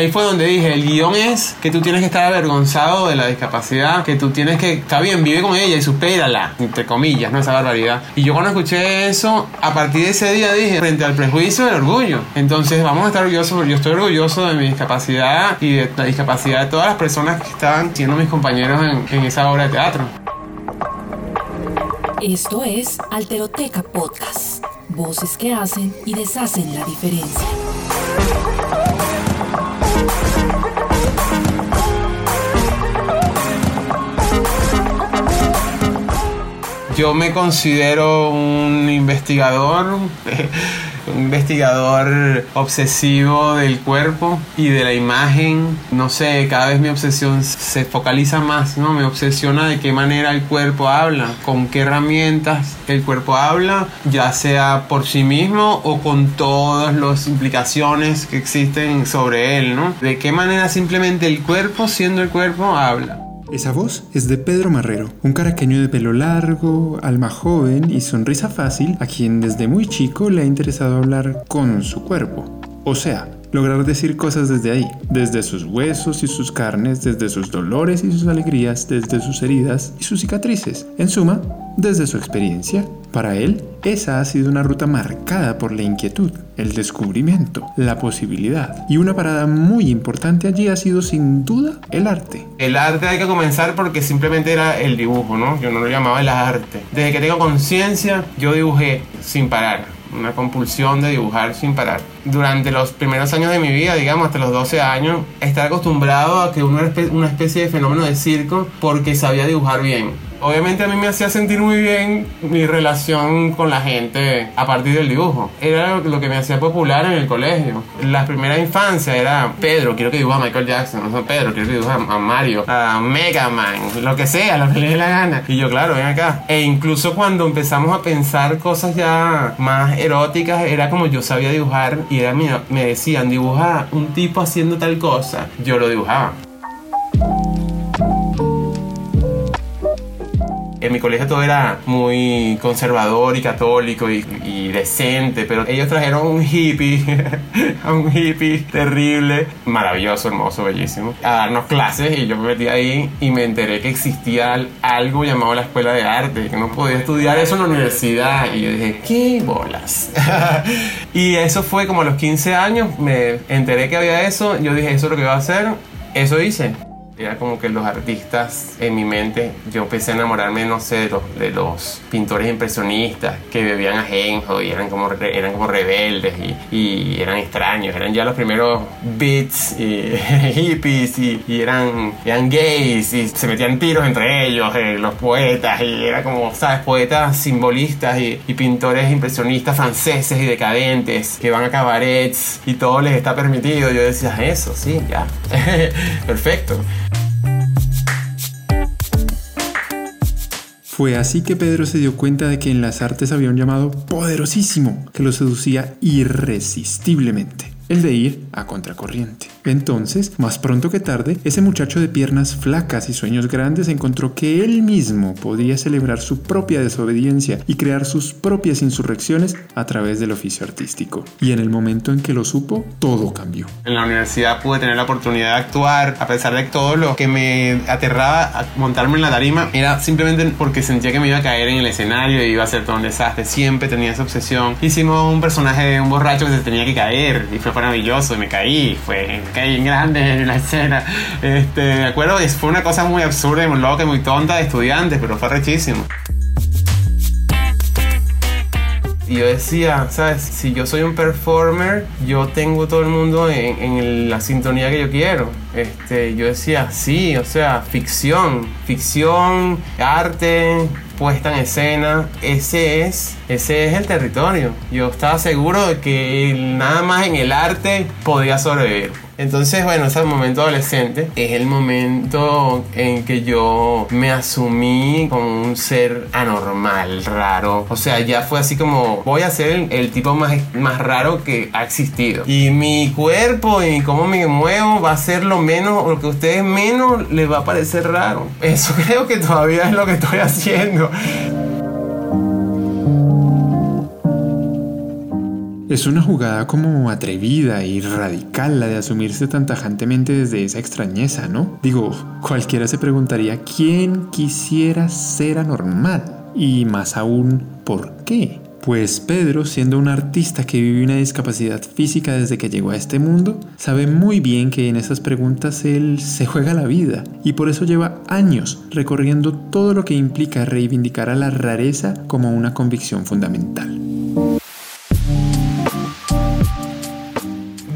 Ahí fue donde dije, el guion es que tú tienes que estar avergonzado de la discapacidad, que tú tienes que, está bien, vive con ella y supérala, entre comillas, ¿no? Esa barbaridad. Y yo cuando escuché eso, a partir de ese día dije, frente al prejuicio, el orgullo. Entonces vamos a estar orgullosos, yo estoy orgulloso de mi discapacidad y de la discapacidad de todas las personas que estaban siendo mis compañeros en, en esa obra de teatro. Esto es Alteroteca Podcast. Voces que hacen y deshacen la diferencia. Yo me considero un investigador, un investigador obsesivo del cuerpo y de la imagen. No sé, cada vez mi obsesión se focaliza más, ¿no? Me obsesiona de qué manera el cuerpo habla, con qué herramientas el cuerpo habla, ya sea por sí mismo o con todas las implicaciones que existen sobre él, ¿no? De qué manera simplemente el cuerpo, siendo el cuerpo, habla. Esa voz es de Pedro Marrero, un caraqueño de pelo largo, alma joven y sonrisa fácil, a quien desde muy chico le ha interesado hablar con su cuerpo. O sea, lograr decir cosas desde ahí, desde sus huesos y sus carnes, desde sus dolores y sus alegrías, desde sus heridas y sus cicatrices. En suma, desde su experiencia. Para él, esa ha sido una ruta marcada por la inquietud, el descubrimiento, la posibilidad. Y una parada muy importante allí ha sido sin duda el arte. El arte hay que comenzar porque simplemente era el dibujo, ¿no? Yo no lo llamaba el arte. Desde que tengo conciencia, yo dibujé sin parar una compulsión de dibujar sin parar. Durante los primeros años de mi vida, digamos hasta los 12 años, estar acostumbrado a que uno era una especie de fenómeno de circo porque sabía dibujar bien. Obviamente a mí me hacía sentir muy bien mi relación con la gente a partir del dibujo. Era lo que me hacía popular en el colegio. La primera infancia era Pedro, quiero que dibuje a Michael Jackson. No, Pedro, quiero que dibuje a Mario, a Mega Man, lo que sea, lo que le dé la gana. Y yo, claro, ven acá. E incluso cuando empezamos a pensar cosas ya más eróticas, era como yo sabía dibujar y era me decían, dibuja un tipo haciendo tal cosa. Yo lo dibujaba. En mi colegio todo era muy conservador y católico y, decente, pero ellos trajeron un hippie, un hippie terrible, maravilloso, hermoso, bellísimo, a darnos clases y yo me metí ahí y me enteré que existía algo llamado la escuela de arte, que no podía estudiar eso en la universidad y yo dije, ¿qué bolas? y eso fue como a los 15 años, me enteré que había eso, yo dije, eso es lo que iba a hacer, eso hice era como que los artistas en mi mente, yo empecé a enamorarme, no sé, de los, de los pintores impresionistas que bebían ajenjo y eran como, eran como rebeldes y, eran extraños, eran ya los primeros beats y hippies y, y, eran, eran gays y se metían tiros entre ellos, eh, los poetas, y era como, ¿sabes? Poetas simbolistas y, y pintores impresionistas franceses y decadentes que van a cabarets y todo les está permitido. Yo decía, eso, sí, ya, perfecto. Fue así que Pedro se dio cuenta de que en las artes había un llamado poderosísimo que lo seducía irresistiblemente, el de ir a contracorriente. Entonces, más pronto que tarde, ese muchacho de piernas flacas y sueños grandes encontró que él mismo podía celebrar su propia desobediencia y crear sus propias insurrecciones a través del oficio artístico. Y en el momento en que lo supo, todo cambió. En la universidad pude tener la oportunidad de actuar, a pesar de todo lo que me aterraba a montarme en la tarima, era simplemente porque sentía que me iba a caer en el escenario y iba a ser todo un desastre. Siempre tenía esa obsesión. Hicimos un personaje de un borracho que se tenía que caer y fue maravilloso y me caí. Fue caí grande en la escena. Este, de acuerdo, fue una cosa muy absurda y muy loca y muy tonta de estudiantes, pero fue rechísimo. Y yo decía, ¿sabes? Si yo soy un performer, yo tengo todo el mundo en, en, la sintonía que yo quiero. Este, yo decía, sí, o sea, ficción, ficción, arte, puesta en escena, ese es, ese es el territorio. Yo estaba seguro de que nada más en el arte podía sobrevivir. Entonces, bueno, ese momento adolescente es el momento en que yo me asumí como un ser anormal, raro. O sea, ya fue así como voy a ser el, tipo más, más raro que ha existido. Y mi cuerpo y cómo me muevo va a ser lo menos, lo que a ustedes menos les va a parecer raro. Eso creo que todavía es lo que estoy haciendo. Es una jugada como atrevida y radical la de asumirse tan tajantemente desde esa extrañeza, ¿no? Digo, cualquiera se preguntaría quién quisiera ser anormal y más aún, ¿por qué? Pues Pedro, siendo un artista que vive una discapacidad física desde que llegó a este mundo, sabe muy bien que en esas preguntas él se juega la vida y por eso lleva años recorriendo todo lo que implica reivindicar a la rareza como una convicción fundamental.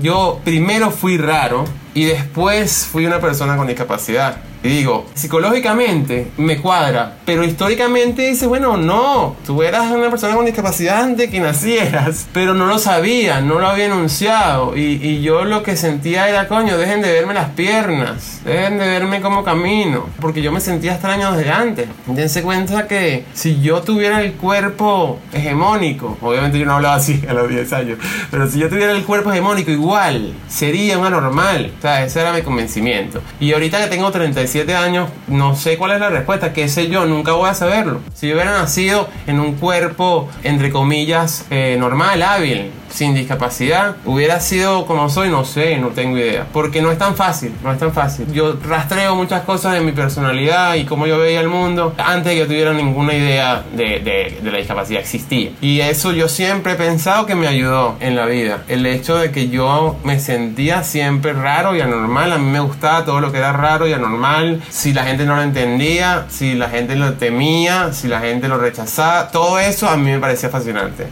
Yo primero fui raro y después fui una persona con discapacidad. Y digo, psicológicamente me cuadra, pero históricamente dice, bueno, no, tú eras una persona con discapacidad antes que nacieras, pero no lo sabía, no lo había anunciado. Y, y yo lo que sentía era, coño, dejen de verme las piernas, dejen de verme como camino, porque yo me sentía extraño desde antes. Dense cuenta que si yo tuviera el cuerpo hegemónico, obviamente yo no hablaba así a los 10 años, pero si yo tuviera el cuerpo hegemónico igual, sería un anormal. O sea, ese era mi convencimiento. Y ahorita que tengo 35 años, no sé cuál es la respuesta, qué sé yo, nunca voy a saberlo. Si yo hubiera nacido en un cuerpo, entre comillas, eh, normal, hábil, sin discapacidad, hubiera sido como soy, no sé, no tengo idea. Porque no es tan fácil, no es tan fácil. Yo rastreo muchas cosas de mi personalidad y cómo yo veía el mundo antes de que tuviera ninguna idea de, de, de la discapacidad existía. Y eso yo siempre he pensado que me ayudó en la vida. El hecho de que yo me sentía siempre raro y anormal, a mí me gustaba todo lo que era raro y anormal. Si la gente no lo entendía, si la gente lo temía, si la gente lo rechazaba, todo eso a mí me parecía fascinante.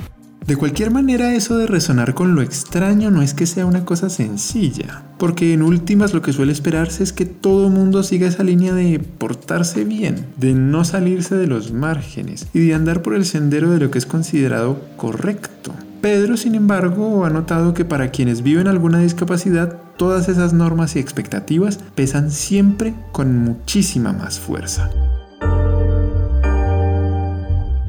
De cualquier manera, eso de resonar con lo extraño no es que sea una cosa sencilla, porque en últimas lo que suele esperarse es que todo mundo siga esa línea de portarse bien, de no salirse de los márgenes y de andar por el sendero de lo que es considerado correcto. Pedro, sin embargo, ha notado que para quienes viven alguna discapacidad, todas esas normas y expectativas pesan siempre con muchísima más fuerza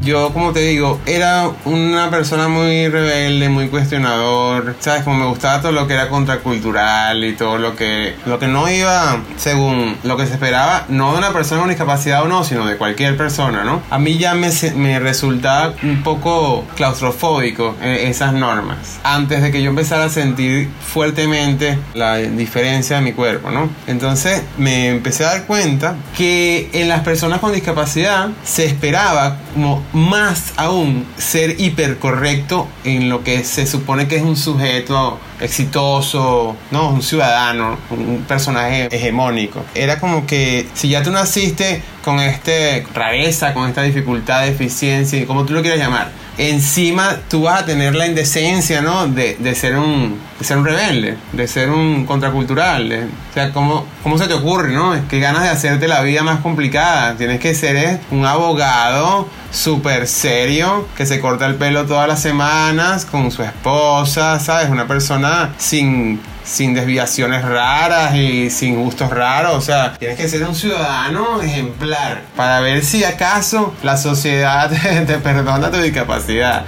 yo, como te digo, era una persona muy rebelde, muy cuestionador. ¿Sabes? Como me gustaba todo lo que era contracultural y todo lo que, lo que no iba según lo que se esperaba, no de una persona con discapacidad o no, sino de cualquier persona, ¿no? A mí ya me, me resultaba un poco claustrofóbico eh, esas normas. Antes de que yo empezara a sentir fuertemente la diferencia de mi cuerpo, ¿no? Entonces me empecé a dar cuenta que en las personas con discapacidad se esperaba como más aún ser hipercorrecto en lo que se supone que es un sujeto exitoso, ¿no? Un ciudadano, un personaje hegemónico. Era como que si ya tú naciste con esta rareza, con esta dificultad, deficiencia, como tú lo quieras llamar, encima tú vas a tener la indecencia, ¿no? De, de ser, un, de ser un rebelde, de ser un contracultural. o sea, ¿cómo, ¿cómo se te ocurre, no? Es que ganas de hacerte la vida más complicada. Tienes que ser eh, un abogado súper serio, que se corta el pelo todas las semanas con su esposa, ¿sabes? Una persona sin sin desviaciones raras y sin gustos raros. O sea, tienes que ser un ciudadano ejemplar para ver si acaso la sociedad te perdona tu discapacidad.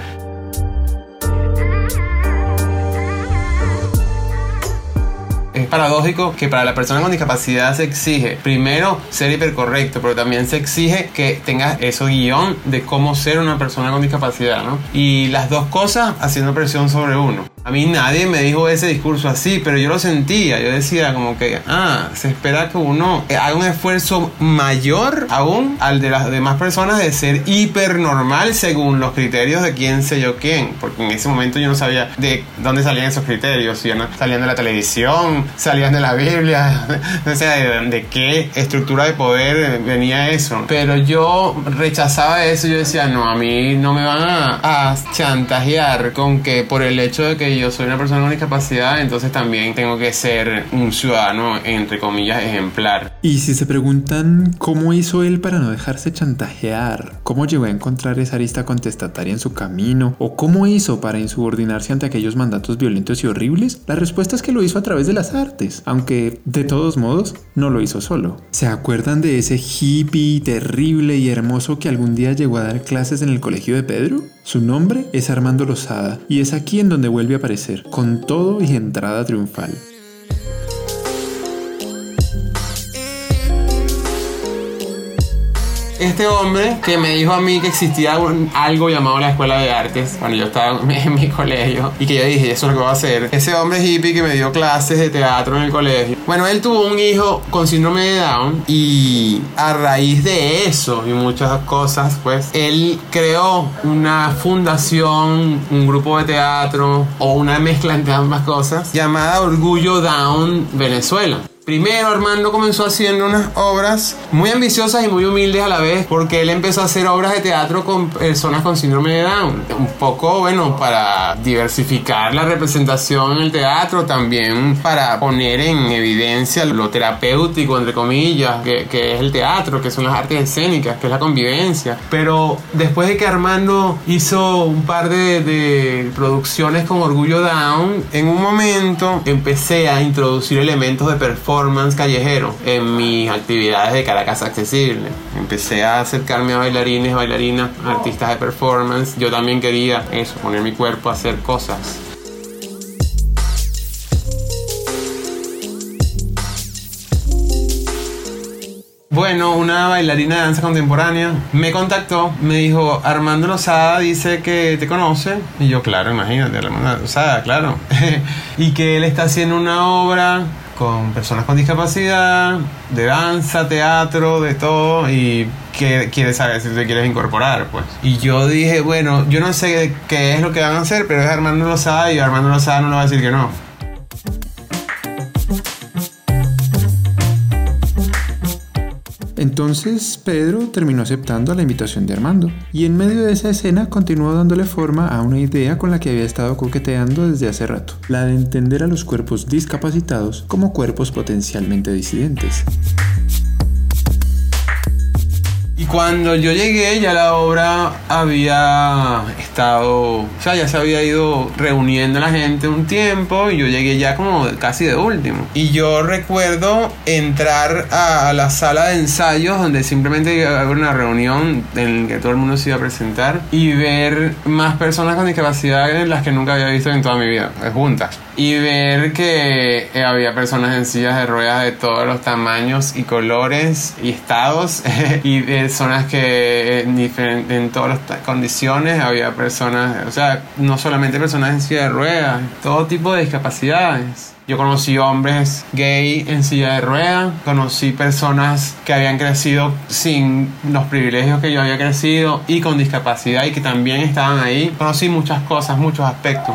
es paradójico que para la persona con discapacidad se exige primero ser hipercorrecto, pero también se exige que tengas eso guion de cómo ser una persona con discapacidad, ¿no? Y las dos cosas haciendo presión sobre uno. A mí nadie me dijo ese discurso así, pero yo lo sentía. Yo decía como que, ah, se espera que uno haga un esfuerzo mayor aún al de las demás personas de ser hipernormal según los criterios de quién sé yo quién. Porque en ese momento yo no sabía de dónde salían esos criterios. Si no salían de la televisión, salían de la Biblia, no sé de, qué estructura de poder venía eso. Pero yo rechazaba eso. Yo decía, no, a mí no me van a, a chantajear con que por el hecho de que yo soy una persona con discapacidad, entonces también tengo que ser un ciudadano, entre comillas, ejemplar. Y si se preguntan cómo hizo él para no dejarse chantajear, cómo llegó a encontrar esa arista contestataria en su camino, o cómo hizo para insubordinarse ante aquellos mandatos violentos y horribles, la respuesta es que lo hizo a través de las artes, aunque de todos modos no lo hizo solo. ¿Se acuerdan de ese hippie terrible y hermoso que algún día llegó a dar clases en el colegio de Pedro? Su nombre es Armando Lozada y es aquí en donde vuelve a aparecer, con todo y entrada triunfal. Este hombre que me dijo a mí que existía un- algo llamado la Escuela de Artes cuando yo estaba en mi, en mi colegio y que yo dije, eso es lo que voy a hacer. Ese hombre hippie que me dio clases de teatro en el colegio. Bueno, él tuvo un hijo con síndrome de Down y a raíz de eso y muchas cosas, pues, él creó una fundación, un grupo de teatro o una mezcla entre ambas cosas llamada Orgullo Down Venezuela. Primero Armando comenzó haciendo unas obras muy ambiciosas y muy humildes a la vez porque él empezó a hacer obras de teatro con personas con síndrome de Down. Un poco, bueno, para diversificar la representación en el teatro, también para poner en evidencia lo terapéutico, entre comillas, que, es el teatro, que son las artes escénicas, que es la convivencia. Pero después de que Armando hizo un par de producciones con Orgullo Down, en un momento empecé a introducir elementos de performance callejero en mis actividades de Caracas Accesible. Empecé a acercarme a bailarines, bailarinas, artistas de performance. Yo también quería eso, poner mi cuerpo a hacer cosas. Bueno, una bailarina de danza contemporánea me contactó, me dijo, Armando Lozada dice que te conoce. Y yo, claro, imagínate, Armando Lozada, claro. y que él está haciendo una obra con personas con discapacidad, de danza, teatro, de todo, y que quiere saber si te quieres incorporar, pues. Y yo dije, bueno, yo no sé qué es lo que van a hacer, pero es Armando Lozada y Armando Lozada no le va a decir que no. Entonces Pedro terminó aceptando la invitación de Armando y en medio de esa escena continuó dándole forma a una idea con la que había estado coqueteando desde hace rato, la de entender a los cuerpos discapacitados como cuerpos potencialmente disidentes. Y cuando yo llegué ya la obra había estado, o sea, ya se había ido reuniendo la gente un tiempo y yo llegué ya como casi de último. Y yo recuerdo entrar a la sala de ensayos donde simplemente iba a haber una reunión en la que todo el mundo se iba a presentar y ver más personas con discapacidad en las que nunca había visto en toda mi vida, juntas. Y ver que eh, había personas en sillas de ruedas de todos los tamaños y colores y estados y de zonas que en, en todas las condiciones había personas, o sea, no solamente personas en silla de ruedas, todo tipo de discapacidades. Yo conocí hombres gay en silla de ruedas, conocí personas que habían crecido sin los privilegios que yo había crecido y con discapacidad y que también estaban ahí. Conocí muchas cosas, muchos aspectos.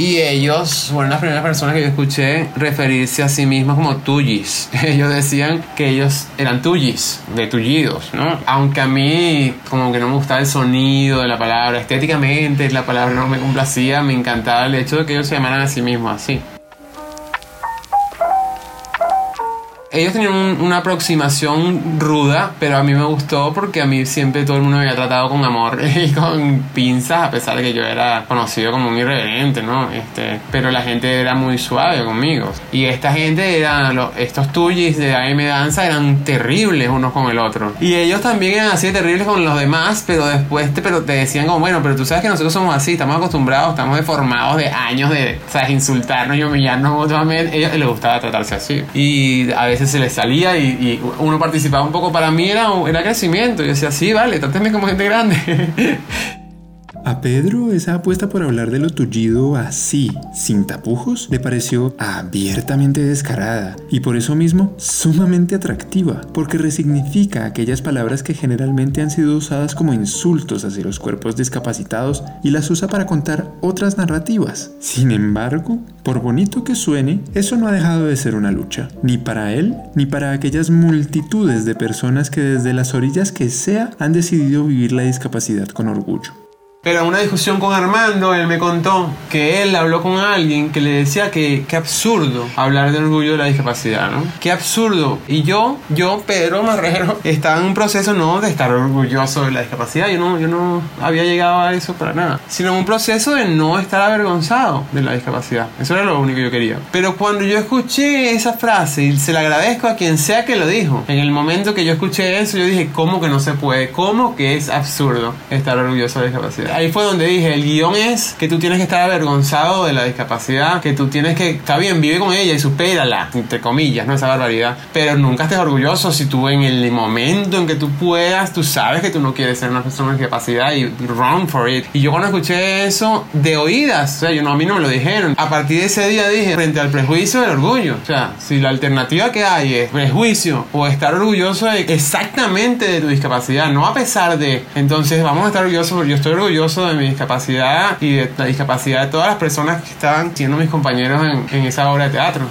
Y ellos fueron las primeras personas que yo escuché referirse a sí mismos como tuyis. Ellos decían que ellos eran tuyis, de tullidos, ¿no? Aunque a mí como que no me gustaba el sonido de la palabra, estéticamente la palabra no me complacía, me encantaba el hecho de que ellos se llamaran a sí mismos así. Ellos tenían un- una aproximación ruda, pero a mí me gustó porque a mí siempre todo el mundo me había tratado con amor y con pinzas, a pesar de que yo era conocido como un irreverente, ¿no? Este, pero la gente era muy suave conmigo. Y esta gente, eran estos tuyis de AM Danza, eran terribles unos con el otro. Y ellos también eran así terribles con los demás, pero después te, pero te decían como, bueno, pero tú sabes que nosotros somos así, estamos acostumbrados, estamos deformados de años de, ¿sabes? Insultarnos y humillarnos mutuamente. A ellos les gustaba tratarse así. Y a veces se les salía y, uno participaba un poco. Para mí era, era crecimiento. Yo decía, sí, vale, tráteme como gente grande. A Pedro esa apuesta por hablar de lo tullido así, sin tapujos, le pareció abiertamente descarada y por eso mismo sumamente atractiva, porque resignifica aquellas palabras que generalmente han sido usadas como insultos hacia los cuerpos discapacitados y las usa para contar otras narrativas. Sin embargo, por bonito que suene, eso no ha dejado de ser una lucha, ni para él, ni para aquellas multitudes de personas que desde las orillas que sea han decidido vivir la discapacidad con orgullo. Pero en una discusión con Armando, él me contó que él habló con alguien que le decía que qué absurdo hablar de orgullo de la discapacidad, ¿no? Qué absurdo. Y yo, yo, Pedro Marrero, estaba en un proceso no de estar orgulloso de la discapacidad, yo no, yo no había llegado a eso para nada, sino un proceso de no estar avergonzado de la discapacidad. Eso era lo único que yo quería. Pero cuando yo escuché esa frase, y se la agradezco a quien sea que lo dijo, en el momento que yo escuché eso, yo dije, ¿cómo que no se puede? ¿Cómo que es absurdo estar orgulloso de la discapacidad? Ahí fue donde dije, el guion es que tú tienes que estar avergonzado de la discapacidad, que tú tienes que, está bien, vive con ella y supérala, entre comillas, no esa barbaridad, pero nunca estés orgulloso si tú en el momento en que tú puedas, tú sabes que tú no quieres ser una persona con discapacidad y run for it. Y yo cuando escuché eso de oídas, o sea, yo no, a mí no me lo dijeron. A partir de ese día dije, frente al prejuicio del orgullo, o sea, si la alternativa que hay es prejuicio o estar orgulloso de exactamente de tu discapacidad, no a pesar de, entonces vamos a estar orgullosos, yo estoy orgulloso de mi discapacidad y de la discapacidad de todas las personas que estaban siendo mis compañeros en, en esa obra de teatro.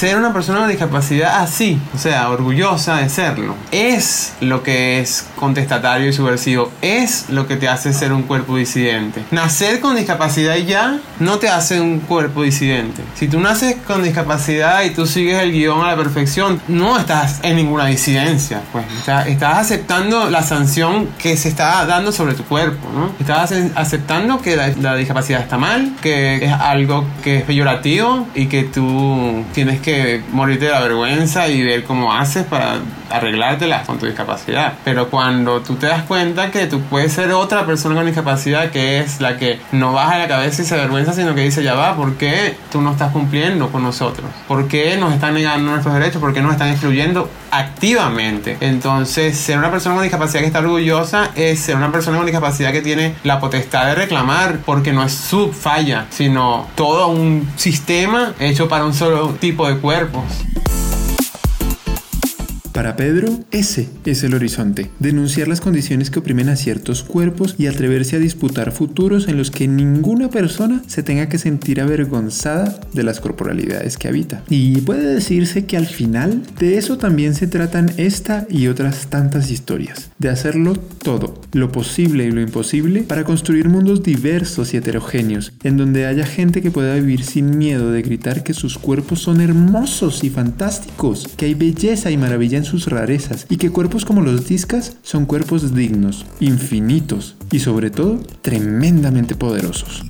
Ser una persona con discapacidad así, o sea, orgullosa de serlo, es lo que es contestatario y subversivo, es lo que te hace ser un cuerpo disidente. Nacer con discapacidad ya no te hace un cuerpo disidente. Si tú naces con discapacidad y tú sigues el guion a la perfección, no estás en ninguna disidencia, pues estás, aceptando la sanción que se está dando sobre tu cuerpo, ¿no? Estás aceptando que la, la discapacidad está mal, que es algo que es peyorativo y que tú tienes que morirte de la vergüenza y ver cómo haces para arreglártela con tu discapacidad. Pero cuando tú te das cuenta que tú puedes ser otra persona con discapacidad que es la que no baja la cabeza y se avergüenza, sino que dice, ya va, ¿por qué tú no estás cumpliendo con nosotros? ¿Por qué nos están negando nuestros derechos? ¿Por qué nos están excluyendo activamente? Entonces, ser una persona con discapacidad que está orgullosa es ser una persona con discapacidad que tiene la potestad de reclamar, porque no es su falla, sino todo un sistema hecho para un solo tipo de cuerpos. Para Pedro, ese es el horizonte, denunciar las condiciones que oprimen a ciertos cuerpos y atreverse a disputar futuros en los que ninguna persona se tenga que sentir avergonzada de las corporalidades que habita. Y puede decirse que al final de eso también se tratan esta y otras tantas historias, de hacerlo todo, lo posible y lo imposible, para construir mundos diversos y heterogéneos, en donde haya gente que pueda vivir sin miedo de gritar que sus cuerpos son hermosos y fantásticos, que hay belleza y maravilla en sus rarezas y que cuerpos como los discas son cuerpos dignos, infinitos y sobre todo tremendamente poderosos.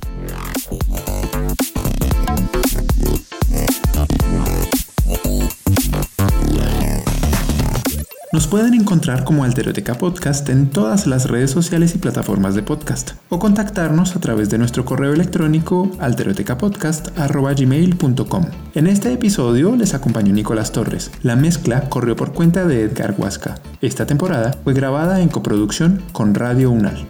Nos pueden encontrar como Alteroteca Podcast en todas las redes sociales y plataformas de podcast o contactarnos a través de nuestro correo electrónico alterotecapodcast.gmail.com. En este episodio les acompañó Nicolás Torres. La mezcla corrió por cuenta de Edgar Huasca. Esta temporada fue grabada en coproducción con Radio UNAL.